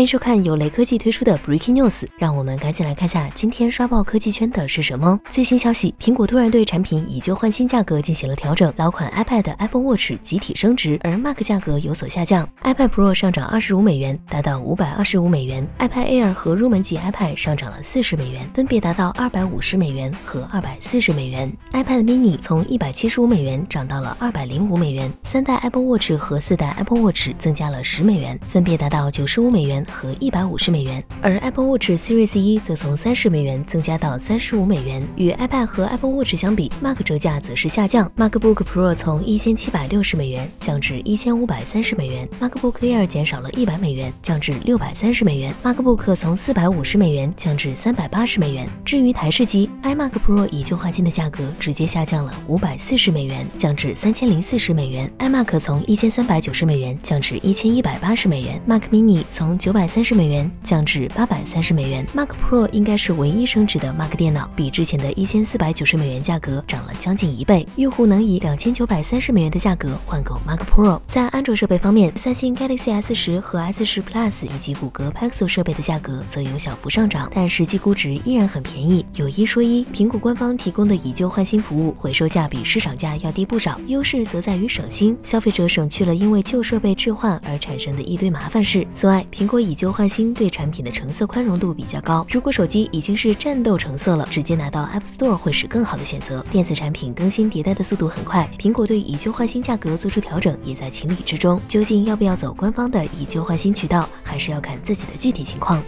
欢迎收看由雷科技推出的 Breaking News，让我们赶紧来看下今天刷爆科技圈的是什么。最新消息，苹果突然对产品以旧换新价格进行了调整，老款 iPad、Apple Watch 集体升值，而 Mac 价格有所下降。iPad Pro 上涨二十五美元，达到五百二十五美元；iPad Air 和入门级 iPad 上涨了四十美元，分别达到二百五十美元和二百四十美元。iPad Mini 从一百七十五美元涨到了二百零五美元。三代 Apple Watch 和四代 Apple Watch 增加了十美元，分别达到九十五美元。和一百五十美元，而 Apple Watch Series 一则从三十美元增加到三十五美元。与 iPad 和 Apple Watch 相比，Mac 折价则是下降，MacBook Pro 从一千七百六十美元降至一千五百三十美元，MacBook Air 减少了一百美元，降至六百三十美元，MacBook 从四百五十美元降至三百八十美元。至于台式机，iMac Pro 以旧换新的价格直接下降了五百四十美元，降至三千零四十美元；iMac 从一千三百九十美元降至一千一百八十美元；Mac Mini 从九。九百三十美元降至八百三十美元，Mac Pro 应该是唯一升值的 Mac 电脑，比之前的一千四百九十美元价格涨了将近一倍。用户能以两千九百三十美元的价格换购 Mac Pro。在安卓设备方面，三星 Galaxy S 十和 S 十 Plus 以及谷歌 Pixel 设备的价格则有小幅上涨，但实际估值依然很便宜。有一说一，苹果官方提供的以旧换新服务，回收价比市场价要低不少，优势则在于省心，消费者省去了因为旧设备置换而产生的一堆麻烦事。此外，苹果以旧换新对产品的成色宽容度比较高，如果手机已经是战斗成色了，直接拿到 App Store 会是更好的选择。电子产品更新迭代的速度很快，苹果对以旧换新价格做出调整也在情理之中。究竟要不要走官方的以旧换新渠道，还是要看自己的具体情况。